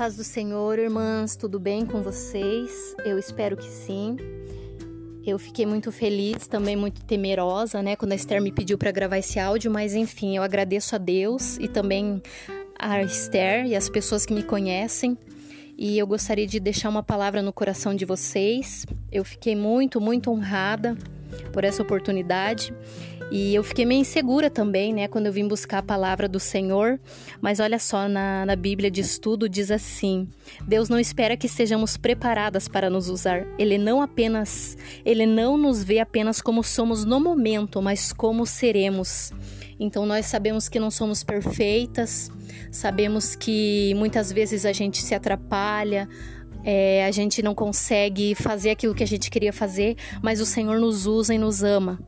paz do Senhor, irmãs, tudo bem com vocês? Eu espero que sim. Eu fiquei muito feliz, também muito temerosa, né, quando a Esther me pediu para gravar esse áudio, mas enfim, eu agradeço a Deus e também a Esther e as pessoas que me conhecem. E eu gostaria de deixar uma palavra no coração de vocês. Eu fiquei muito, muito honrada por essa oportunidade. E eu fiquei meio insegura também, né, quando eu vim buscar a palavra do Senhor. Mas olha só, na, na Bíblia de estudo diz assim: Deus não espera que estejamos preparadas para nos usar. Ele não apenas, ele não nos vê apenas como somos no momento, mas como seremos. Então nós sabemos que não somos perfeitas, sabemos que muitas vezes a gente se atrapalha, é, a gente não consegue fazer aquilo que a gente queria fazer, mas o Senhor nos usa e nos ama.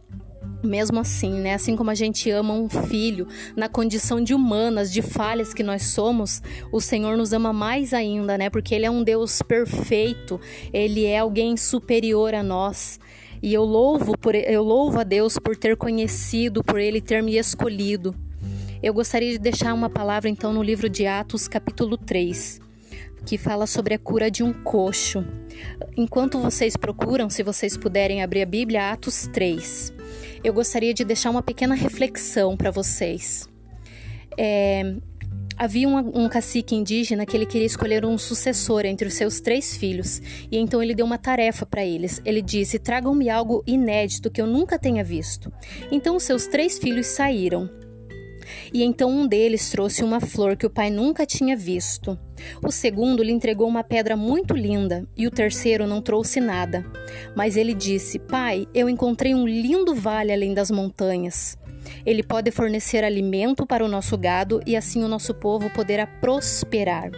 Mesmo assim, né? Assim como a gente ama um filho, na condição de humanas, de falhas que nós somos, o Senhor nos ama mais ainda, né? Porque Ele é um Deus perfeito, Ele é alguém superior a nós. E eu louvo, por, eu louvo a Deus por ter conhecido, por Ele ter me escolhido. Eu gostaria de deixar uma palavra então no livro de Atos, capítulo 3 que fala sobre a cura de um coxo. Enquanto vocês procuram, se vocês puderem abrir a Bíblia, Atos 3, eu gostaria de deixar uma pequena reflexão para vocês. É, havia um, um, cacique indígena que ele queria escolher um sucessor entre os seus três filhos, e então ele deu uma tarefa para eles. Ele disse: Tragam-me algo inédito que eu nunca tenha visto. Então os seus três filhos saíram. E então um deles trouxe uma flor que o pai nunca tinha visto. O segundo lhe entregou uma pedra muito linda e o terceiro não trouxe nada. Mas ele disse: Pai, eu encontrei um lindo vale além das montanhas. Ele pode fornecer alimento para o nosso gado e assim o nosso povo poderá prosperar.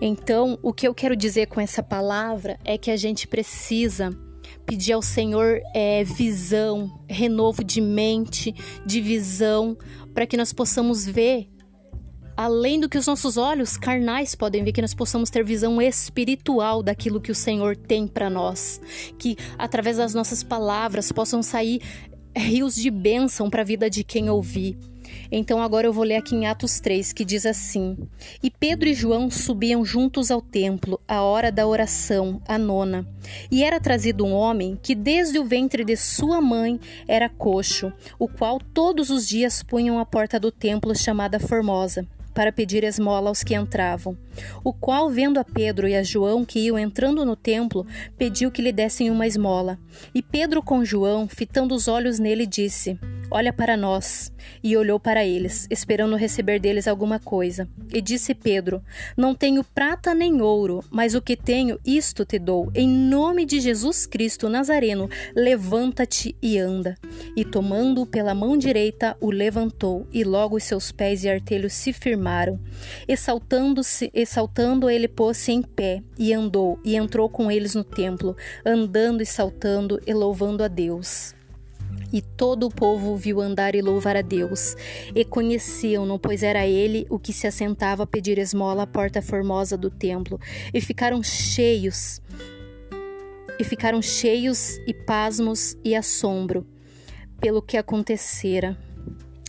Então, o que eu quero dizer com essa palavra é que a gente precisa pedir ao Senhor é, visão, renovo de mente, de visão, para que nós possamos ver além do que os nossos olhos carnais podem ver, que nós possamos ter visão espiritual daquilo que o Senhor tem para nós, que através das nossas palavras possam sair rios de bênção para a vida de quem ouvir. Então agora eu vou ler aqui em Atos 3, que diz assim: E Pedro e João subiam juntos ao templo, à hora da oração, a nona. E era trazido um homem que desde o ventre de sua mãe era coxo, o qual todos os dias punham à porta do templo chamada Formosa para pedir esmola aos que entravam. O qual, vendo a Pedro e a João que iam entrando no templo, pediu que lhe dessem uma esmola. E Pedro, com João, fitando os olhos nele, disse: Olha para nós. E olhou para eles, esperando receber deles alguma coisa. E disse Pedro: Não tenho prata nem ouro, mas o que tenho, isto te dou. Em nome de Jesus Cristo Nazareno, levanta-te e anda. E tomando-o pela mão direita, o levantou, e logo os seus pés e artelhos se firmaram. Exaltando-se, exaltando ele pôs-se em pé, e andou, e entrou com eles no templo, andando e saltando e louvando a Deus. E todo o povo viu andar e louvar a Deus, e conheciam-no, pois era ele o que se assentava a pedir esmola à porta formosa do templo, e ficaram cheios, e ficaram cheios e pasmos e assombro pelo que acontecera.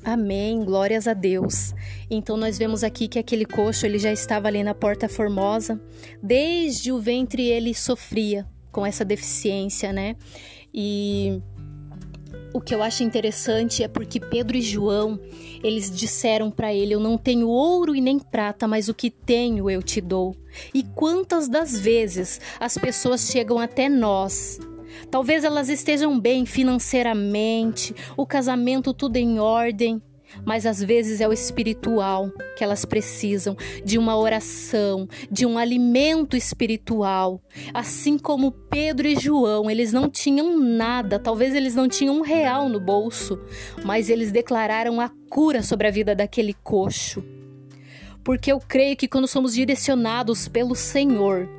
Amém, glórias a Deus. Então nós vemos aqui que aquele coxo ele já estava ali na porta formosa, desde o ventre ele sofria com essa deficiência, né? E o que eu acho interessante é porque Pedro e João, eles disseram para ele: Eu não tenho ouro e nem prata, mas o que tenho eu te dou. E quantas das vezes as pessoas chegam até nós Talvez elas estejam bem financeiramente, o casamento tudo em ordem, mas às vezes é o espiritual que elas precisam de uma oração, de um alimento espiritual. Assim como Pedro e João, eles não tinham nada, talvez eles não tinham um real no bolso, mas eles declararam a cura sobre a vida daquele coxo. Porque eu creio que quando somos direcionados pelo Senhor,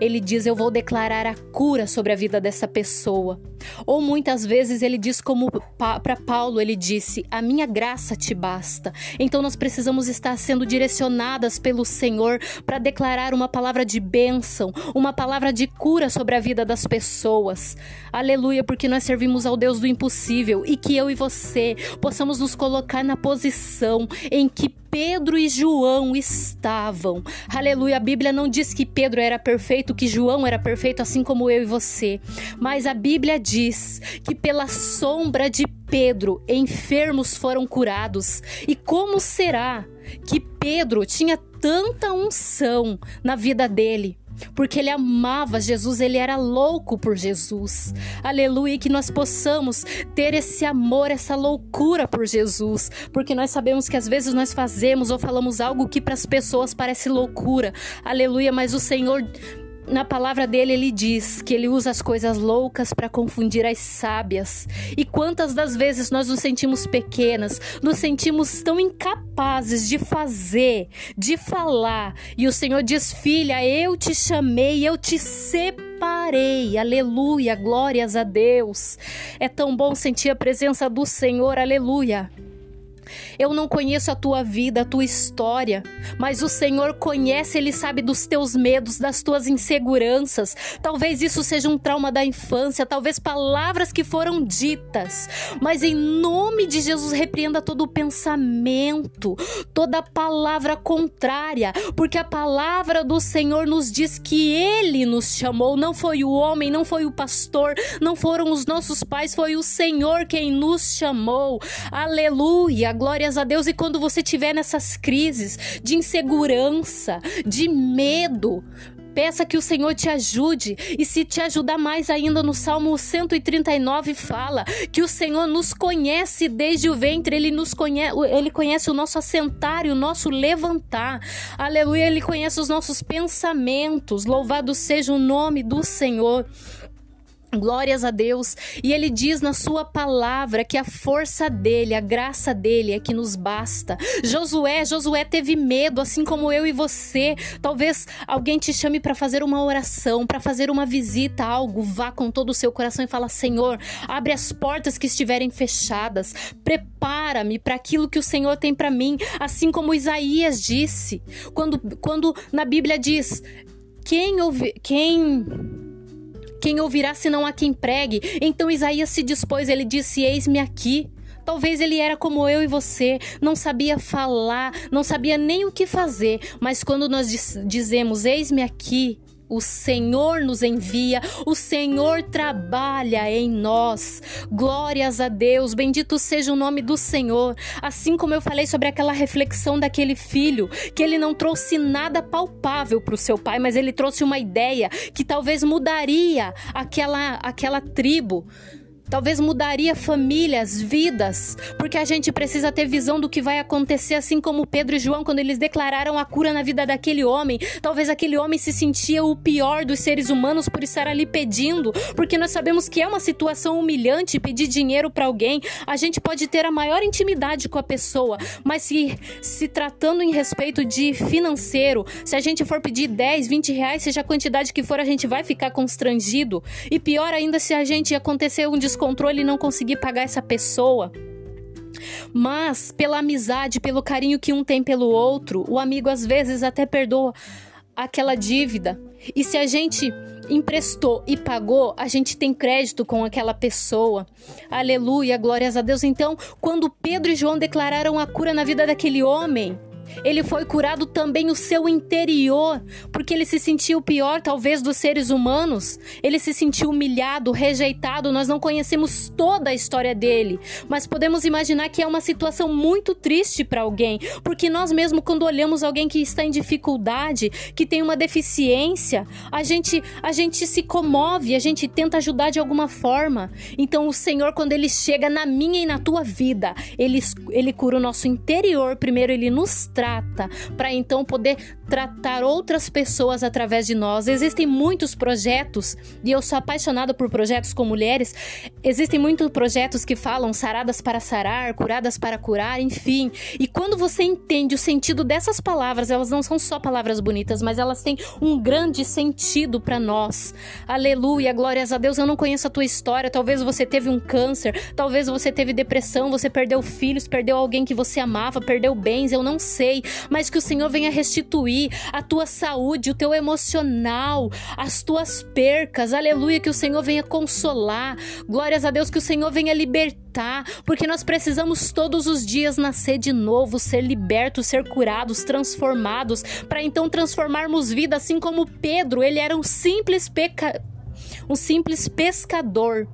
ele diz: Eu vou declarar a cura sobre a vida dessa pessoa. Ou muitas vezes ele diz como para Paulo, ele disse: "A minha graça te basta". Então nós precisamos estar sendo direcionadas pelo Senhor para declarar uma palavra de bênção, uma palavra de cura sobre a vida das pessoas. Aleluia, porque nós servimos ao Deus do impossível e que eu e você possamos nos colocar na posição em que Pedro e João estavam. Aleluia. A Bíblia não diz que Pedro era perfeito, que João era perfeito, assim como eu e você. Mas a Bíblia diz que pela sombra de Pedro, enfermos foram curados. E como será que Pedro tinha tanta unção na vida dele? porque ele amava Jesus, ele era louco por Jesus. Aleluia, e que nós possamos ter esse amor, essa loucura por Jesus, porque nós sabemos que às vezes nós fazemos ou falamos algo que para as pessoas parece loucura. Aleluia, mas o Senhor na palavra dele, ele diz que ele usa as coisas loucas para confundir as sábias. E quantas das vezes nós nos sentimos pequenas, nos sentimos tão incapazes de fazer, de falar. E o Senhor diz: Filha, eu te chamei, eu te separei. Aleluia, glórias a Deus. É tão bom sentir a presença do Senhor, aleluia. Eu não conheço a tua vida, a tua história, mas o Senhor conhece, Ele sabe dos teus medos, das tuas inseguranças. Talvez isso seja um trauma da infância, talvez palavras que foram ditas, mas em nome de Jesus, repreenda todo pensamento, toda palavra contrária, porque a palavra do Senhor nos diz que Ele nos chamou, não foi o homem, não foi o pastor, não foram os nossos pais, foi o Senhor quem nos chamou. Aleluia, glórias a Deus. E quando você tiver nessas crises de insegurança, de medo, Peça que o Senhor te ajude. E se te ajudar mais ainda, no Salmo 139 fala que o Senhor nos conhece desde o ventre, ele nos conhece, ele conhece o nosso assentar e o nosso levantar. Aleluia, ele conhece os nossos pensamentos. Louvado seja o nome do Senhor. Glórias a Deus. E ele diz na sua palavra que a força dele, a graça dele é que nos basta. Josué, Josué teve medo, assim como eu e você. Talvez alguém te chame para fazer uma oração, para fazer uma visita, algo, vá com todo o seu coração e fala: "Senhor, abre as portas que estiverem fechadas. Prepara-me para aquilo que o Senhor tem para mim", assim como Isaías disse. Quando quando na Bíblia diz: "Quem ouve, quem quem ouvirá se não há quem pregue? Então Isaías se dispôs, ele disse: Eis-me aqui. Talvez ele era como eu e você, não sabia falar, não sabia nem o que fazer, mas quando nós diz, dizemos: Eis-me aqui, o Senhor nos envia, o Senhor trabalha em nós. Glórias a Deus, bendito seja o nome do Senhor. Assim como eu falei sobre aquela reflexão daquele filho, que ele não trouxe nada palpável para o seu pai, mas ele trouxe uma ideia que talvez mudaria aquela, aquela tribo Talvez mudaria famílias, vidas, porque a gente precisa ter visão do que vai acontecer, assim como Pedro e João, quando eles declararam a cura na vida daquele homem. Talvez aquele homem se sentia o pior dos seres humanos por estar ali pedindo, porque nós sabemos que é uma situação humilhante pedir dinheiro para alguém. A gente pode ter a maior intimidade com a pessoa, mas se, se tratando em respeito de financeiro, se a gente for pedir 10, 20 reais, seja a quantidade que for, a gente vai ficar constrangido. E pior ainda se a gente acontecer um descontrole e não conseguir pagar essa pessoa. Mas, pela amizade, pelo carinho que um tem pelo outro, o amigo às vezes até perdoa aquela dívida. E se a gente emprestou e pagou, a gente tem crédito com aquela pessoa. Aleluia, glórias a Deus. Então, quando Pedro e João declararam a cura na vida daquele homem, ele foi curado também o seu interior, porque ele se sentiu pior, talvez, dos seres humanos. Ele se sentiu humilhado, rejeitado. Nós não conhecemos toda a história dele, mas podemos imaginar que é uma situação muito triste para alguém, porque nós mesmo, quando olhamos alguém que está em dificuldade, que tem uma deficiência, a gente, a gente se comove, a gente tenta ajudar de alguma forma. Então, o Senhor, quando ele chega na minha e na tua vida, ele, ele cura o nosso interior. Primeiro, ele nos trata, para então poder tratar outras pessoas através de nós. Existem muitos projetos, e eu sou apaixonada por projetos com mulheres. Existem muitos projetos que falam saradas para sarar, curadas para curar, enfim. E quando você entende o sentido dessas palavras, elas não são só palavras bonitas, mas elas têm um grande sentido para nós. Aleluia, glórias a Deus. Eu não conheço a tua história, talvez você teve um câncer, talvez você teve depressão, você perdeu filhos, perdeu alguém que você amava, perdeu bens, eu não sei, mas que o Senhor venha restituir a tua saúde, o teu emocional, as tuas percas. Aleluia, que o Senhor venha consolar. Glórias a Deus que o Senhor venha libertar, porque nós precisamos todos os dias nascer de novo, ser libertos, ser curados, transformados, para então transformarmos vida, assim como Pedro, ele era um simples peca... um simples pescador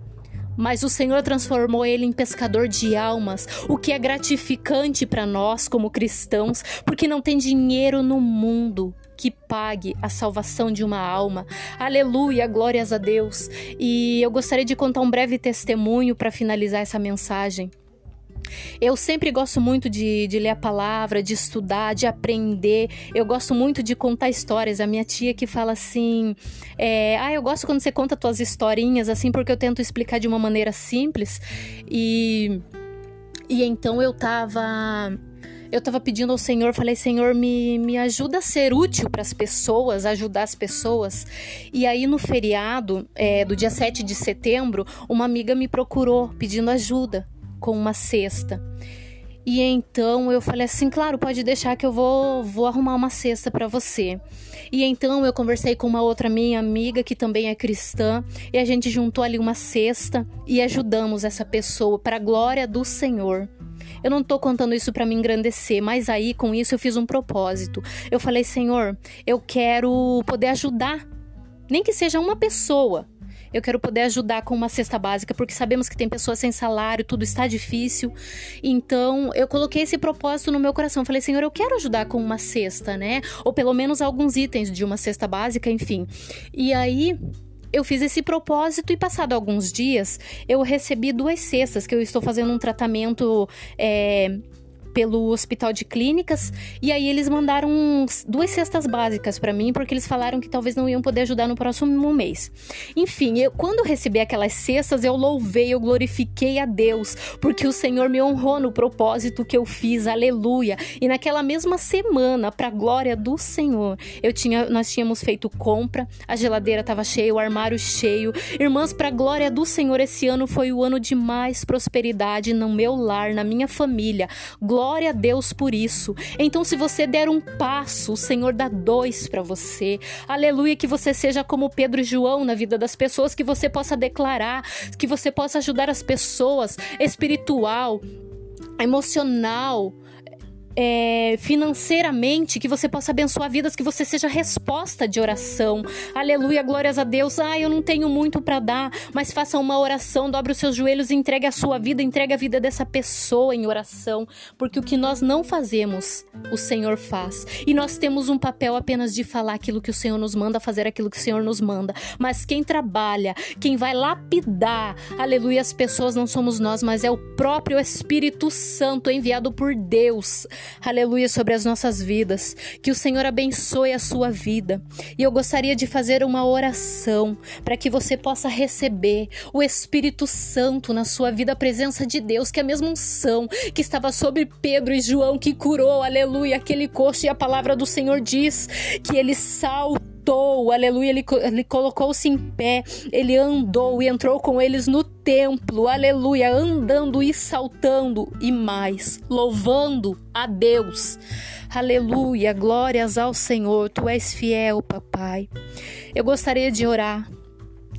mas o Senhor transformou ele em pescador de almas, o que é gratificante para nós como cristãos, porque não tem dinheiro no mundo que pague a salvação de uma alma. Aleluia, glórias a Deus. E eu gostaria de contar um breve testemunho para finalizar essa mensagem. Eu sempre gosto muito de, de, ler a palavra, de estudar, de aprender. Eu gosto muito de contar histórias. A minha tia que fala assim: é, Ah, eu gosto quando você conta tuas historinhas, assim, porque eu tento explicar de uma maneira simples. E, e então eu tava eu estava pedindo ao Senhor, falei, Senhor, me, me ajuda a ser útil para as pessoas, ajudar as pessoas. E aí, no feriado é, do dia 7 de setembro, uma amiga me procurou pedindo ajuda com uma cesta. E então eu falei assim, claro, pode deixar que eu vou, vou arrumar uma cesta para você. E então eu conversei com uma outra minha amiga que também é cristã e a gente juntou ali uma cesta e ajudamos essa pessoa para a glória do Senhor. Eu não tô contando isso para me engrandecer, mas aí com isso eu fiz um propósito. Eu falei, Senhor, eu quero poder ajudar, nem que seja uma pessoa eu quero poder ajudar com uma cesta básica, porque sabemos que tem pessoas sem salário, tudo está difícil. Então, eu coloquei esse propósito no meu coração. Falei, Senhor, eu quero ajudar com uma cesta, né? Ou pelo menos alguns itens de uma cesta básica, enfim. E aí, eu fiz esse propósito e passado alguns dias eu recebi duas cestas que eu estou fazendo um tratamento é, pelo Hospital de Clínicas e aí eles mandaram duas cestas básicas para mim porque eles falaram que talvez não iam poder ajudar no próximo mês. Enfim, eu, quando eu recebi aquelas cestas, eu louvei, eu glorifiquei a Deus, porque o Senhor me honrou no propósito que eu fiz. Aleluia. E naquela mesma semana, para glória do Senhor, eu tinha nós tínhamos feito compra, a geladeira estava cheia, o armário cheio. Irmãs, para glória do Senhor, esse ano foi o ano de mais prosperidade no meu lar, na minha família. Glória Glória a Deus por isso. Então, se você der um passo, o Senhor dá dois para você. Aleluia, que você seja como Pedro e João na vida das pessoas, que você possa declarar, que você possa ajudar as pessoas espiritual, emocional, é, financeiramente, que você possa abençoar vidas, que você seja resposta de oração. Aleluia, glórias a Deus. Ah, eu não tenho muito para dar, mas faça uma oração, dobre os seus joelhos e entregue a sua vida, entregue a vida dessa pessoa em oração, porque o que nós não fazemos, o Senhor faz. E nós temos um papel apenas de falar aquilo que o Senhor nos manda, fazer aquilo que o Senhor nos manda. Mas quem trabalha, quem vai lapidar, aleluia, as pessoas não somos nós, mas é o próprio Espírito Santo enviado por Deus aleluia, sobre as nossas vidas. Que o Senhor abençoe a sua vida. E eu gostaria de fazer uma oração para que você possa receber o Espírito Santo na sua vida, a presença de Deus, que é a mesma unção que estava sobre Pedro e João, que curou, aleluia, aquele coxo. E a palavra do Senhor diz que ele saltou levantou, aleluia, ele, ele colocou-se em pé, ele andou e entrou com eles no templo, aleluia, andando e saltando e mais, louvando a Deus. Aleluia, glórias ao Senhor, tu és fiel, papai. Eu gostaria de orar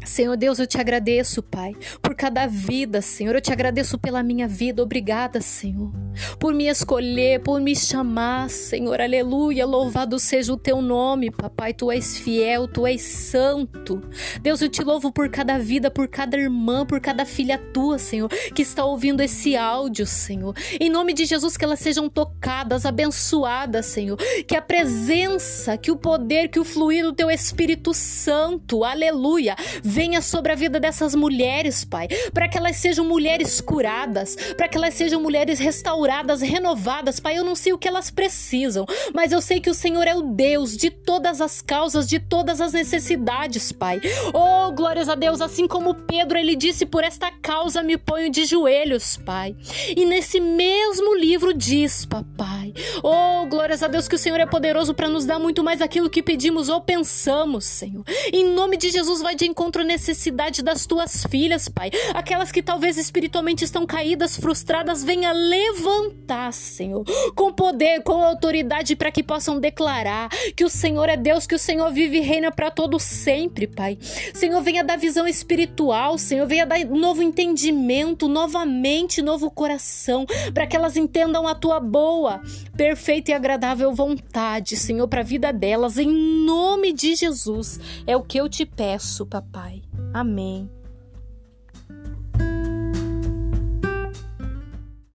Senhor Deus, eu te agradeço, Pai, por cada vida, Senhor. Eu te agradeço pela minha vida. Obrigada, Senhor, por me escolher, por me chamar, Senhor. Aleluia. Louvado seja o teu nome, Papai. Tu és fiel, tu és santo. Deus, eu te louvo por cada vida, por cada irmã, por cada filha tua, Senhor, que está ouvindo esse áudio, Senhor. Em nome de Jesus, que elas sejam tocadas, abençoadas, Senhor. Que a presença, que o poder, que o fluir do teu Espírito Santo, aleluia venha sobre a vida dessas mulheres, Pai, para que elas sejam mulheres curadas, para que elas sejam mulheres restauradas renovadas. Pai, eu não sei o que elas precisam, mas eu sei que o Senhor é o Deus de todas as causas, de todas as necessidades, Pai. Oh, glórias a Deus, assim como Pedro, ele disse: Por esta causa me ponho de joelhos, Pai. E nesse mesmo livro diz, papai: Oh, glórias a Deus, que o Senhor é poderoso para nos dar muito mais aquilo que pedimos ou pensamos, Senhor. Em nome de Jesus, vai de encontro necessidade das tuas filhas, Pai. Aquelas que talvez espiritualmente estão caídas, frustradas, venha levantar, Senhor, com poder, com autoridade, para que possam declarar que o Senhor é Deus, que o Senhor vive e reina para todo sempre, Pai. Senhor, venha dar visão espiritual, Senhor, venha dar novo entendimento, novamente, novo coração, para que elas entendam a tua boa, perfeita e agradável vontade, Senhor, para a vida delas, em nome de Jesus. É o que eu te peço, papai. Amém.